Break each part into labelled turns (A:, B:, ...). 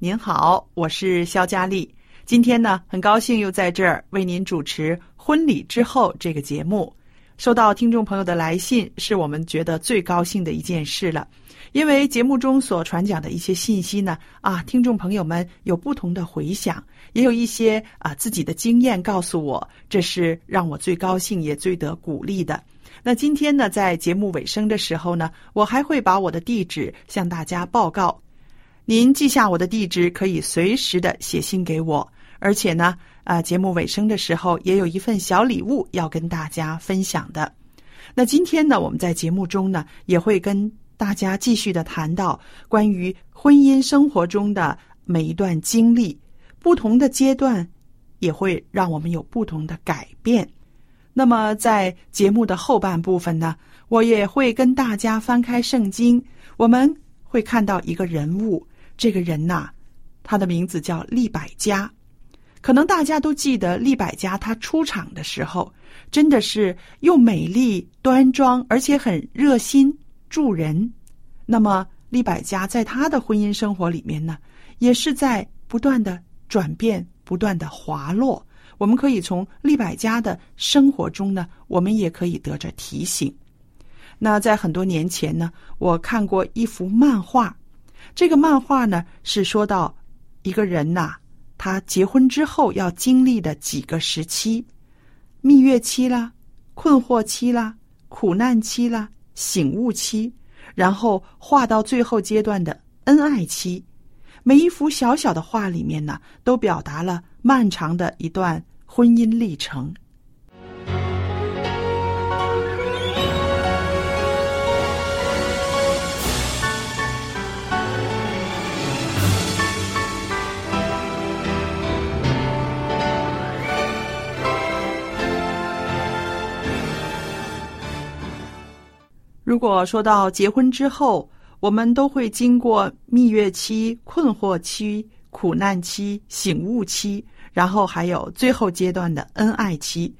A: 您好，我是肖佳丽。今天呢，很高兴又在这儿为您主持《婚礼之后》这个节目。收到听众朋友的来信，是我们觉得最高兴的一件事了。因为节目中所传讲的一些信息呢，啊，听众朋友们有不同的回响，也有一些啊自己的经验告诉我，这是让我最高兴也最得鼓励的。那今天呢，在节目尾声的时候呢，我还会把我的地址向大家报告。您记下我的地址，可以随时的写信给我。而且呢，啊，节目尾声的时候也有一份小礼物要跟大家分享的。那今天呢，我们在节目中呢，也会跟大家继续的谈到关于婚姻生活中的每一段经历，不同的阶段也会让我们有不同的改变。那么，在节目的后半部分呢，我也会跟大家翻开圣经，我们会看到一个人物。这个人呐，他的名字叫利百加。可能大家都记得利百加，他出场的时候真的是又美丽端庄，而且很热心助人。那么，利百加在他的婚姻生活里面呢，也是在不断的转变，不断的滑落。我们可以从利百家的生活中呢，我们也可以得着提醒。那在很多年前呢，我看过一幅漫画，这个漫画呢是说到一个人呐，他结婚之后要经历的几个时期：蜜月期啦、困惑期啦、苦难期啦、醒悟期，然后画到最后阶段的恩爱期。每一幅小小的画里面呢，都表达了漫长的一段婚姻历程。如果说到结婚之后，我们都会经过蜜月期、困惑期、苦难期、醒悟期，然后还有最后阶段的恩爱期。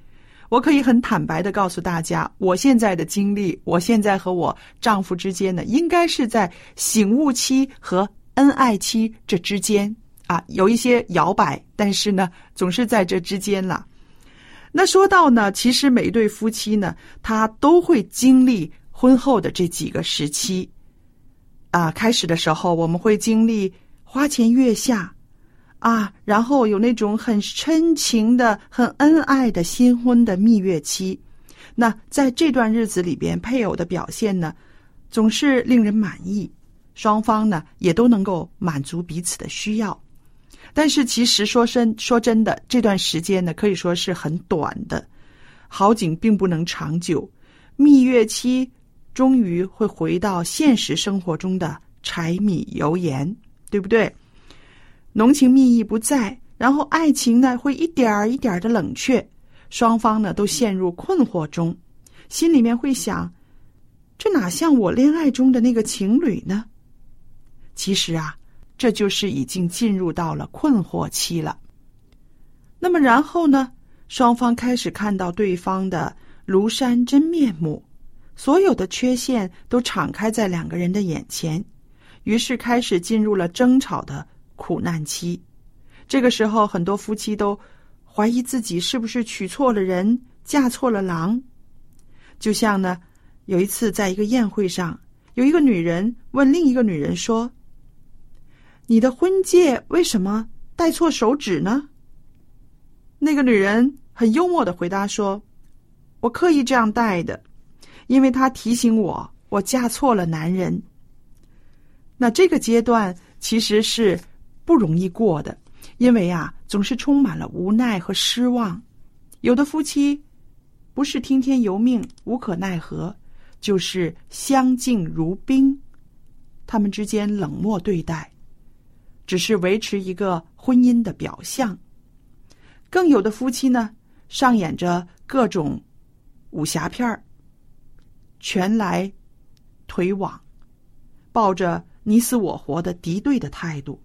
A: 我可以很坦白的告诉大家，我现在的经历，我现在和我丈夫之间呢，应该是在醒悟期和恩爱期这之间啊，有一些摇摆，但是呢，总是在这之间了。那说到呢，其实每一对夫妻呢，他都会经历婚后的这几个时期。啊，开始的时候我们会经历花前月下，啊，然后有那种很深情的、很恩爱的新婚的蜜月期。那在这段日子里边，配偶的表现呢，总是令人满意，双方呢也都能够满足彼此的需要。但是其实说真说真的，这段时间呢，可以说是很短的，好景并不能长久。蜜月期终于会回到现实生活中的柴米油盐，对不对？浓情蜜意不在，然后爱情呢会一点儿一点儿的冷却，双方呢都陷入困惑中，心里面会想：这哪像我恋爱中的那个情侣呢？其实啊，这就是已经进入到了困惑期了。那么然后呢，双方开始看到对方的庐山真面目，所有的缺陷都敞开在两个人的眼前，于是开始进入了争吵的苦难期。这个时候，很多夫妻都怀疑自己是不是娶错了人，嫁错了郎。就像呢，有一次在一个宴会上，有一个女人问另一个女人说。你的婚戒为什么戴错手指呢？那个女人很幽默的回答说：“我刻意这样戴的，因为他提醒我我嫁错了男人。”那这个阶段其实是不容易过的，因为啊，总是充满了无奈和失望。有的夫妻不是听天由命、无可奈何，就是相敬如宾，他们之间冷漠对待。只是维持一个婚姻的表象，更有的夫妻呢，上演着各种武侠片儿，拳来腿往，抱着你死我活的敌对的态度。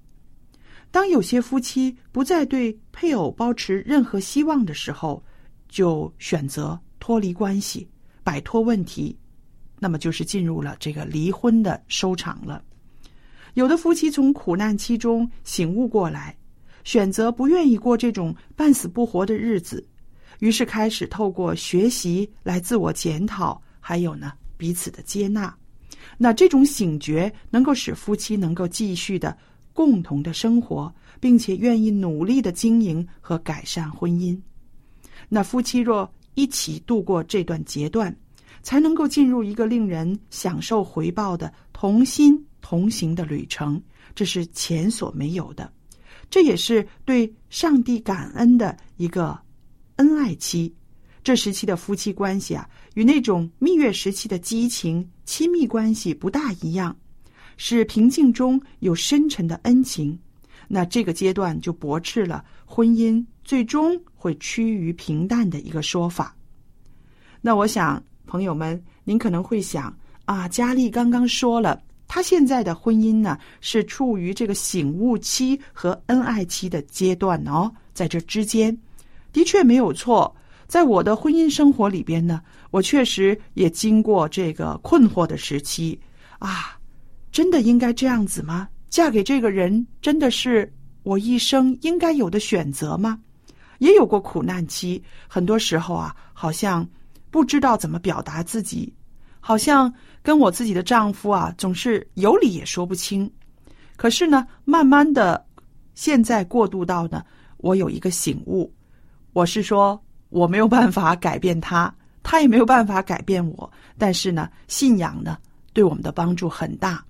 A: 当有些夫妻不再对配偶保持任何希望的时候，就选择脱离关系，摆脱问题，那么就是进入了这个离婚的收场了。有的夫妻从苦难期中醒悟过来，选择不愿意过这种半死不活的日子，于是开始透过学习来自我检讨，还有呢彼此的接纳。那这种醒觉能够使夫妻能够继续的共同的生活，并且愿意努力的经营和改善婚姻。那夫妻若一起度过这段阶段，才能够进入一个令人享受回报的同心。同行的旅程，这是前所没有的，这也是对上帝感恩的一个恩爱期。这时期的夫妻关系啊，与那种蜜月时期的激情亲密关系不大一样，是平静中有深沉的恩情。那这个阶段就驳斥了婚姻最终会趋于平淡的一个说法。那我想，朋友们，您可能会想啊，佳丽刚刚说了。他现在的婚姻呢，是处于这个醒悟期和恩爱期的阶段哦，在这之间，的确没有错。在我的婚姻生活里边呢，我确实也经过这个困惑的时期啊，真的应该这样子吗？嫁给这个人真的是我一生应该有的选择吗？也有过苦难期，很多时候啊，好像不知道怎么表达自己。好像跟我自己的丈夫啊，总是有理也说不清。可是呢，慢慢的，现在过渡到呢，我有一个醒悟，我是说我没有办法改变他，他也没有办法改变我。但是呢，信仰呢，对我们的帮助很大。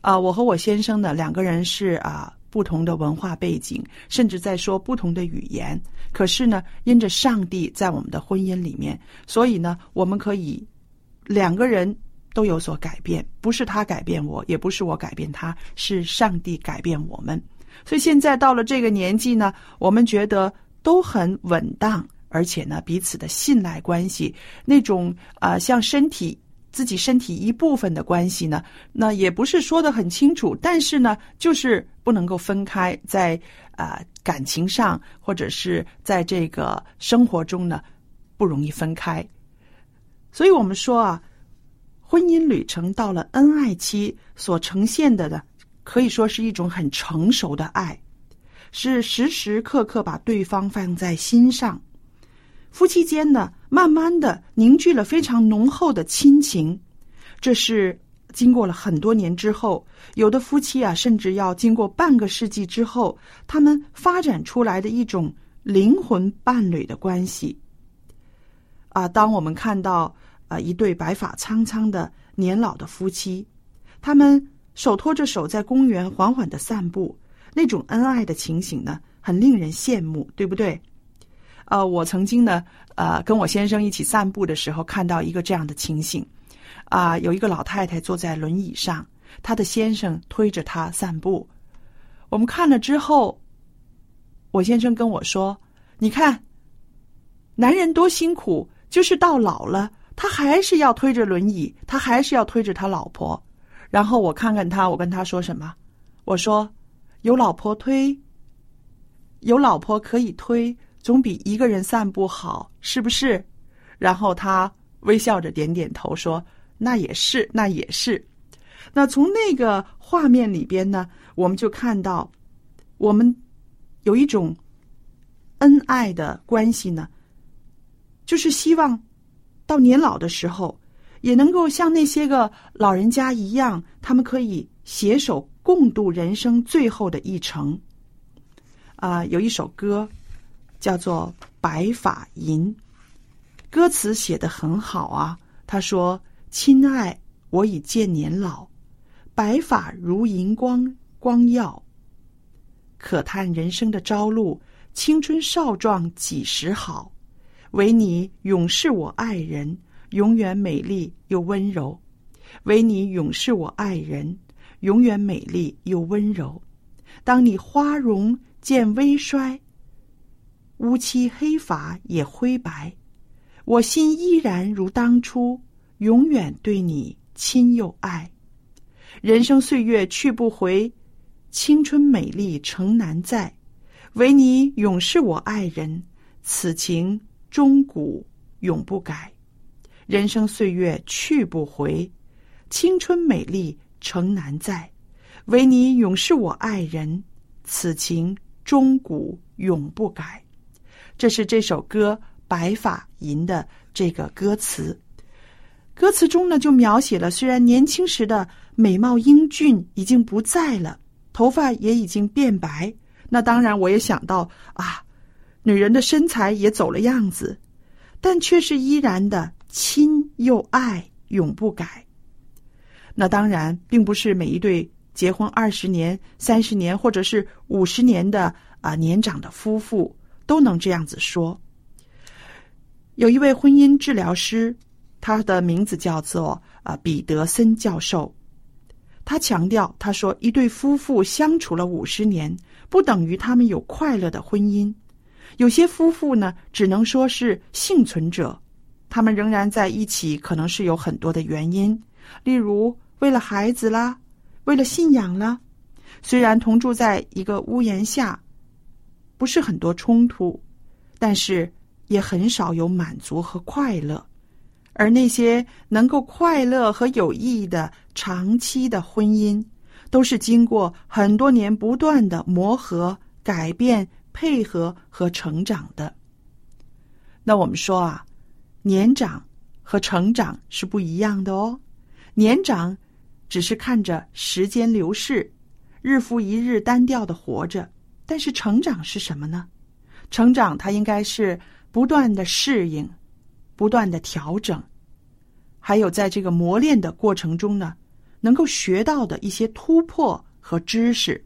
A: 啊，我和我先生呢，两个人是啊不同的文化背景，甚至在说不同的语言。可是呢，因着上帝在我们的婚姻里面，所以呢，我们可以。两个人都有所改变，不是他改变我，也不是我改变他，是上帝改变我们。所以现在到了这个年纪呢，我们觉得都很稳当，而且呢，彼此的信赖关系，那种啊，像身体自己身体一部分的关系呢，那也不是说的很清楚，但是呢，就是不能够分开，在啊感情上或者是在这个生活中呢，不容易分开。所以我们说啊，婚姻旅程到了恩爱期，所呈现的呢，可以说是一种很成熟的爱，是时时刻刻把对方放在心上。夫妻间呢，慢慢的凝聚了非常浓厚的亲情。这是经过了很多年之后，有的夫妻啊，甚至要经过半个世纪之后，他们发展出来的一种灵魂伴侣的关系。啊，当我们看到啊一对白发苍苍的年老的夫妻，他们手托着手在公园缓缓的散步，那种恩爱的情形呢，很令人羡慕，对不对？呃，我曾经呢，呃，跟我先生一起散步的时候，看到一个这样的情形，啊，有一个老太太坐在轮椅上，她的先生推着她散步。我们看了之后，我先生跟我说：“你看，男人多辛苦，就是到老了，他还是要推着轮椅，他还是要推着他老婆。”然后我看看他，我跟他说什么？我说：“有老婆推，有老婆可以推。”总比一个人散步好，是不是？然后他微笑着点点头，说：“那也是，那也是。”那从那个画面里边呢，我们就看到，我们有一种恩爱的关系呢，就是希望到年老的时候，也能够像那些个老人家一样，他们可以携手共度人生最后的一程。啊，有一首歌。叫做《白发吟》，歌词写得很好啊。他说：“亲爱，我已渐年老，白发如银光光耀。可叹人生的朝露，青春少壮几时好？唯你永是我爱人，永远美丽又温柔。唯你永是我爱人，永远美丽又温柔。当你花容渐微衰。”乌漆黑发也灰白，我心依然如当初，永远对你亲又爱。人生岁月去不回，青春美丽诚难在，唯你永是我爱人，此情终古永不改。人生岁月去不回，青春美丽诚难在，唯你永是我爱人，此情终古永不改。这是这首歌《白发吟》的这个歌词，歌词中呢就描写了虽然年轻时的美貌英俊已经不在了，头发也已经变白，那当然我也想到啊，女人的身材也走了样子，但却是依然的亲又爱，永不改。那当然并不是每一对结婚二十年、三十年或者是五十年的啊年长的夫妇。都能这样子说。有一位婚姻治疗师，他的名字叫做啊彼得森教授。他强调，他说，一对夫妇相处了五十年，不等于他们有快乐的婚姻。有些夫妇呢，只能说是幸存者，他们仍然在一起，可能是有很多的原因，例如为了孩子啦，为了信仰啦。虽然同住在一个屋檐下。不是很多冲突，但是也很少有满足和快乐。而那些能够快乐和有意义的长期的婚姻，都是经过很多年不断的磨合、改变、配合和成长的。那我们说啊，年长和成长是不一样的哦。年长只是看着时间流逝，日复一日单调的活着。但是成长是什么呢？成长它应该是不断的适应，不断的调整，还有在这个磨练的过程中呢，能够学到的一些突破和知识。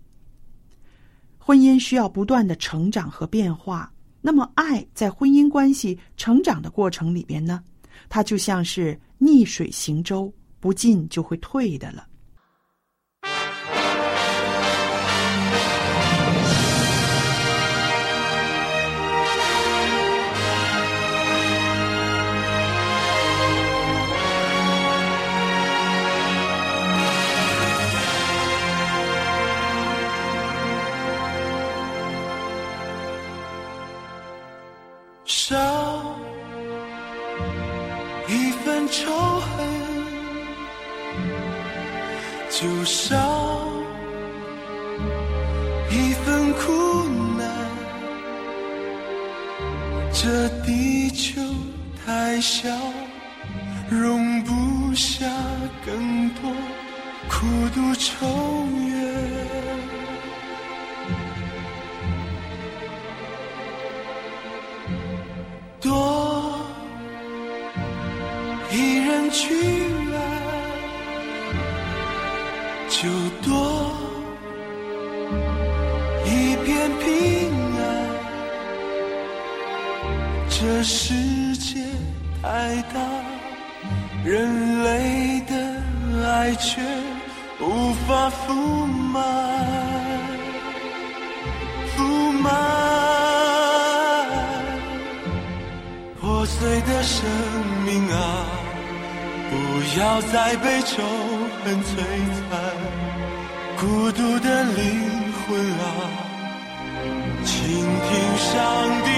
A: 婚姻需要不断的成长和变化，那么爱在婚姻关系成长的过程里边呢，它就像是逆水行舟，不进就会退的了。
B: 这地球太小，容不下更多苦独愁碎的生命啊！不要再被仇恨摧残，孤独的灵魂啊，倾听上帝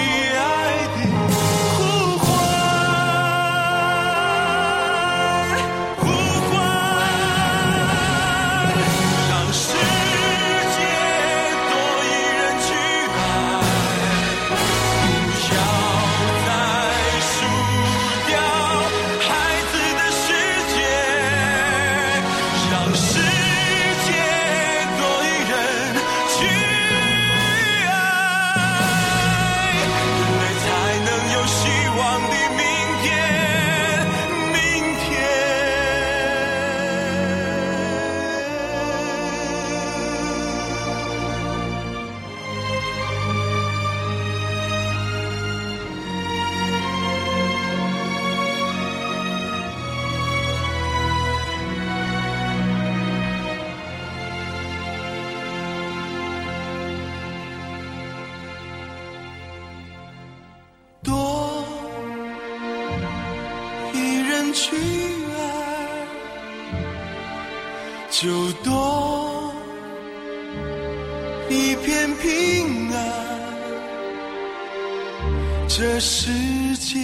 B: 这世界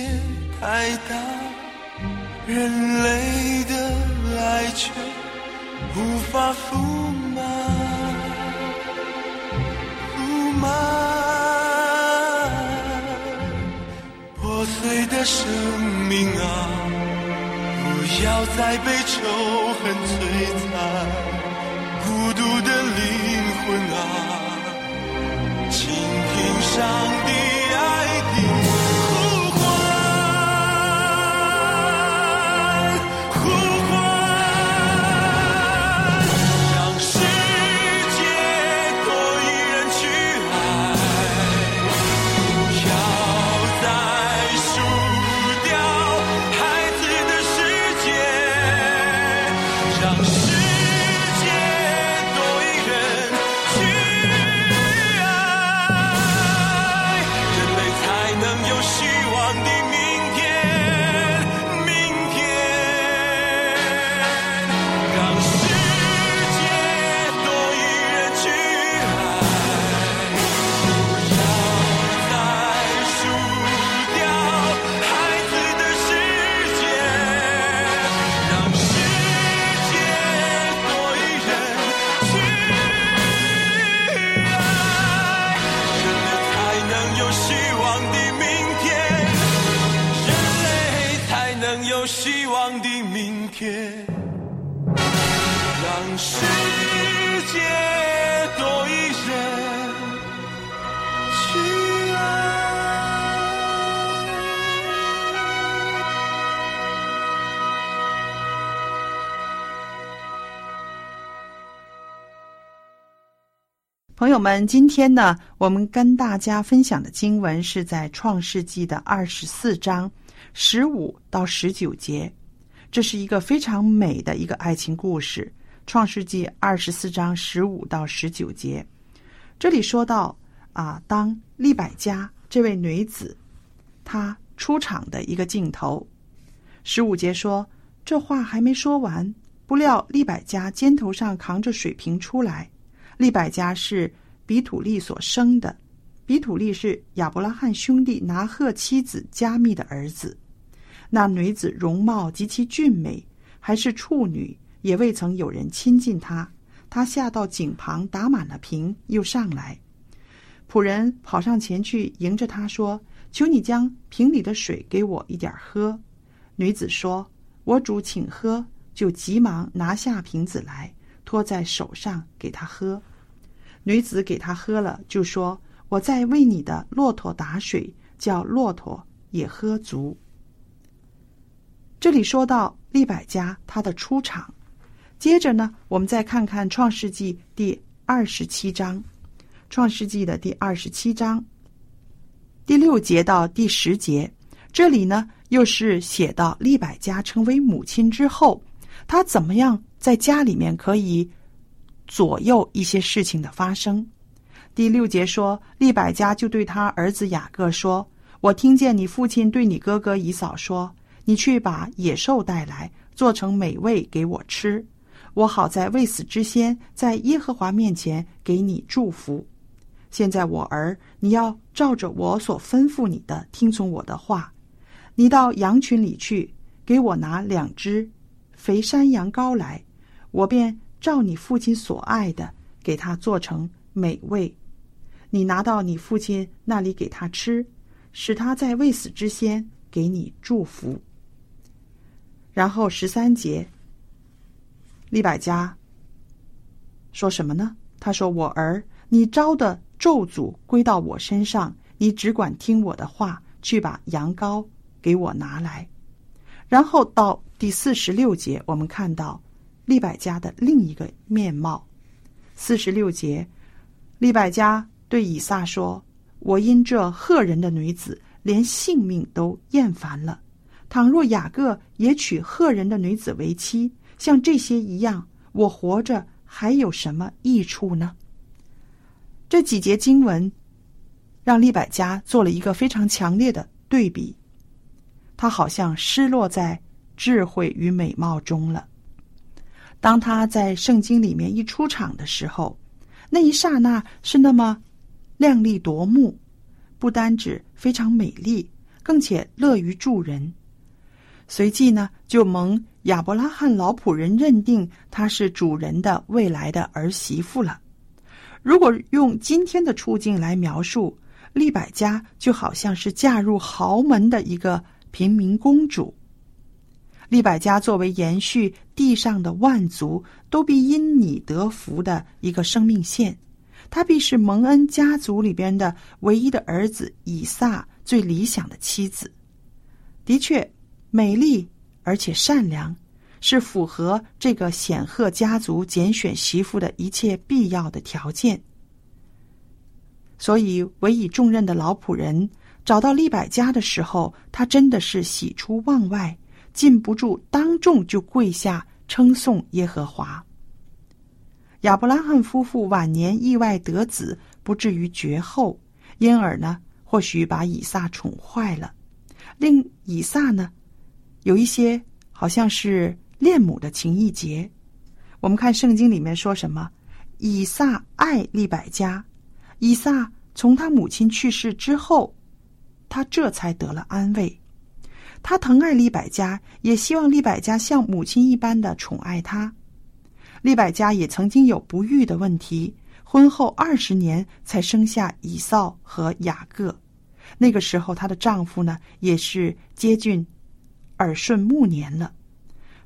B: 太大，人类的爱却无法覆满，覆满。破碎的生命啊，不要再被仇恨摧残，孤独的灵魂啊，
A: 朋友们，今天呢，我们跟大家分享的经文是在创世纪的二十四章十五到十九节，这是一个非常美的一个爱情故事。创世纪二十四章十五到十九节，这里说到啊，当利百加这位女子她出场的一个镜头。十五节说，这话还没说完，不料利百加肩头上扛着水瓶出来。利百加是比土利所生的，比土利是亚伯拉罕兄弟拿鹤妻子加密的儿子。那女子容貌极其俊美，还是处女，也未曾有人亲近她。她下到井旁打满了瓶，又上来。仆人跑上前去迎着她说：“求你将瓶里的水给我一点喝。”女子说：“我主请喝。”就急忙拿下瓶子来，托在手上给他喝。女子给他喝了，就说：“我在为你的骆驼打水，叫骆驼也喝足。”这里说到利百加他的出场，接着呢，我们再看看《创世纪》第二十七章，《创世纪》的第二十七章。第六节到第十节，这里呢又是写到利百加成为母亲之后，她怎么样在家里面可以左右一些事情的发生。第六节说，利百加就对他儿子雅各说：“我听见你父亲对你哥哥以扫说，你去把野兽带来，做成美味给我吃，我好在未死之先，在耶和华面前给你祝福。现在我儿，你要照着我所吩咐你的，听从我的话。你到羊群里去，给我拿两只肥山羊羔来，我便照你父亲所爱的，给他做成美味。”你拿到你父亲那里给他吃，使他在未死之先给你祝福。然后十三节，利百家说什么呢？他说：“我儿，你招的咒诅归到我身上，你只管听我的话，去把羊羔给我拿来。”然后到第四十六节，我们看到利百加的另一个面貌。四十六节，利百加。对以撒说：“我因这赫人的女子，连性命都厌烦了。倘若雅各也娶赫人的女子为妻，像这些一样，我活着还有什么益处呢？”这几节经文让利百加做了一个非常强烈的对比，他好像失落在智慧与美貌中了。当他在圣经里面一出场的时候，那一刹那是那么。靓丽夺目，不单指非常美丽，更且乐于助人。随即呢，就蒙亚伯拉罕老仆人认定她是主人的未来的儿媳妇了。如果用今天的处境来描述，利百加就好像是嫁入豪门的一个平民公主。利百加作为延续地上的万族都必因你得福的一个生命线。她必是蒙恩家族里边的唯一的儿子以撒最理想的妻子，的确美丽而且善良，是符合这个显赫家族拣选媳妇的一切必要的条件。所以委以重任的老仆人找到利百家的时候，他真的是喜出望外，禁不住当众就跪下称颂耶和华。亚伯拉罕夫妇晚年意外得子，不至于绝后，因而呢，或许把以撒宠坏了，令以撒呢，有一些好像是恋母的情意结。我们看圣经里面说什么？以撒爱利百加，以撒从他母亲去世之后，他这才得了安慰。他疼爱利百加，也希望利百加像母亲一般的宠爱他。利百加也曾经有不育的问题，婚后二十年才生下以扫和雅各。那个时候，她的丈夫呢也是接近耳顺暮年了，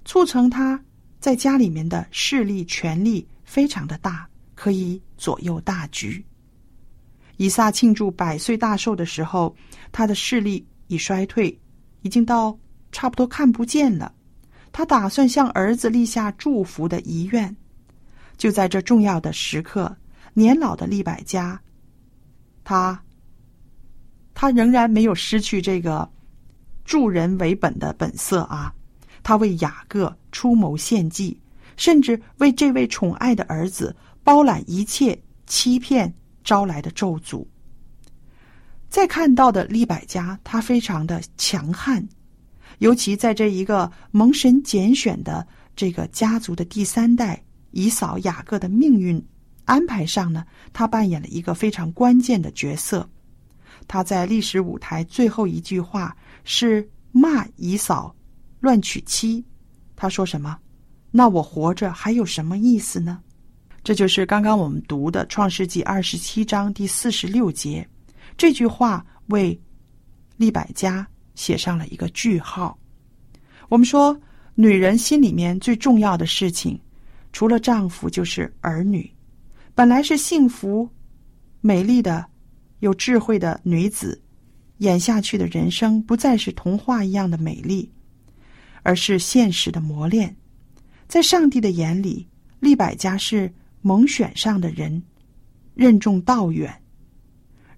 A: 促成她在家里面的势力权力非常的大，可以左右大局。以撒庆祝百岁大寿的时候，他的势力已衰退，已经到差不多看不见了。他打算向儿子立下祝福的遗愿，就在这重要的时刻，年老的利百加，他，他仍然没有失去这个助人为本的本色啊！他为雅各出谋献计，甚至为这位宠爱的儿子包揽一切欺骗招来的咒诅。再看到的利百加，他非常的强悍。尤其在这一个蒙神拣选的这个家族的第三代以扫雅各的命运安排上呢，他扮演了一个非常关键的角色。他在历史舞台最后一句话是骂以扫乱娶妻。他说什么？那我活着还有什么意思呢？这就是刚刚我们读的《创世纪》二十七章第四十六节这句话为利百加。写上了一个句号。我们说，女人心里面最重要的事情，除了丈夫就是儿女。本来是幸福、美丽的、有智慧的女子，演下去的人生不再是童话一样的美丽，而是现实的磨练。在上帝的眼里，利百家是蒙选上的人，任重道远。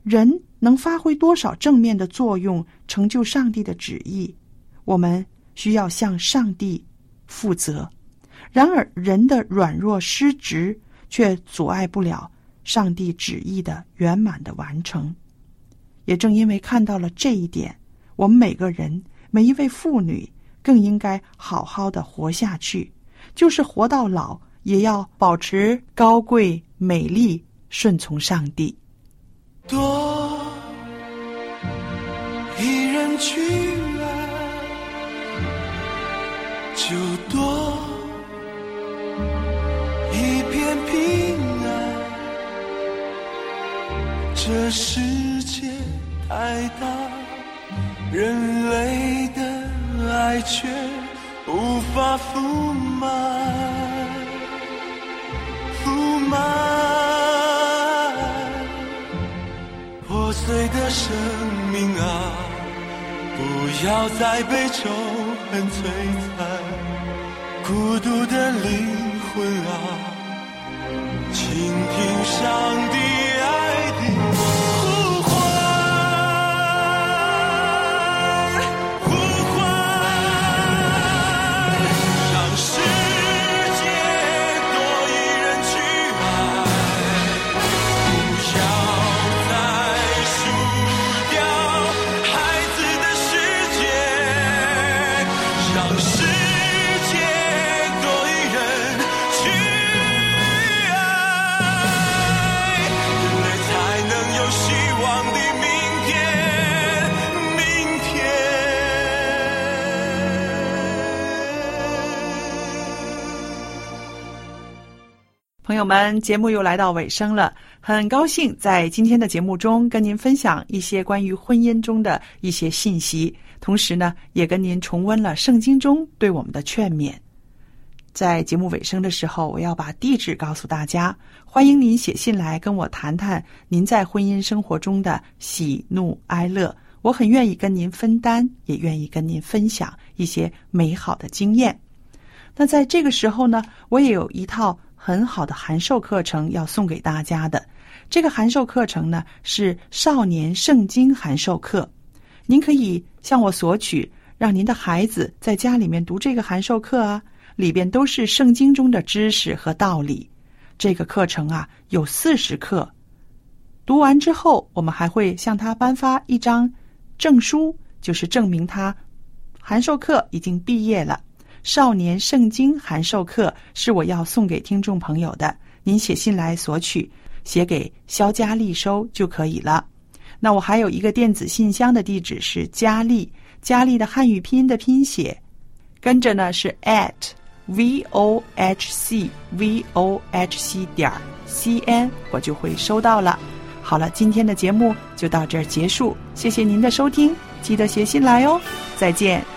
A: 人能发挥多少正面的作用，成就上帝的旨意，我们需要向上帝负责。然而，人的软弱失职却阻碍不了上帝旨意的圆满的完成。也正因为看到了这一点，我们每个人、每一位妇女更应该好好的活下去，就是活到老，也要保持高贵、美丽、顺从上帝。
B: 多这世界太大，人类的爱却无法覆满，覆满。破碎的生命啊，不要再被仇恨摧残。孤独的灵魂啊，倾听上
A: 节目又来到尾声了，很高兴在今天的节目中跟您分享一些关于婚姻中的一些信息，同时呢，也跟您重温了圣经中对我们的劝勉。在节目尾声的时候，我要把地址告诉大家，欢迎您写信来跟我谈谈您在婚姻生活中的喜怒哀乐，我很愿意跟您分担，也愿意跟您分享一些美好的经验。那在这个时候呢，我也有一套很好的函授课程要送给大家的。这个函授课程呢是少年圣经函授课，您可以向我索取，让您的孩子在家里面读这个函授课啊，里边都是圣经中的知识和道理。这个课程啊有四十课，读完之后，我们还会向他颁发一张证书，就是证明他函授课已经毕业了。少年圣经函授课是我要送给听众朋友的，您写信来索取，写给肖佳丽收就可以了。那我还有一个电子信箱的地址是佳丽，佳丽的汉语拼音的拼写，跟着呢是 at v o h c v o h c 点 c n，我就会收到了。好了，今天的节目就到这儿结束，谢谢您的收听，记得写信来哦，再见。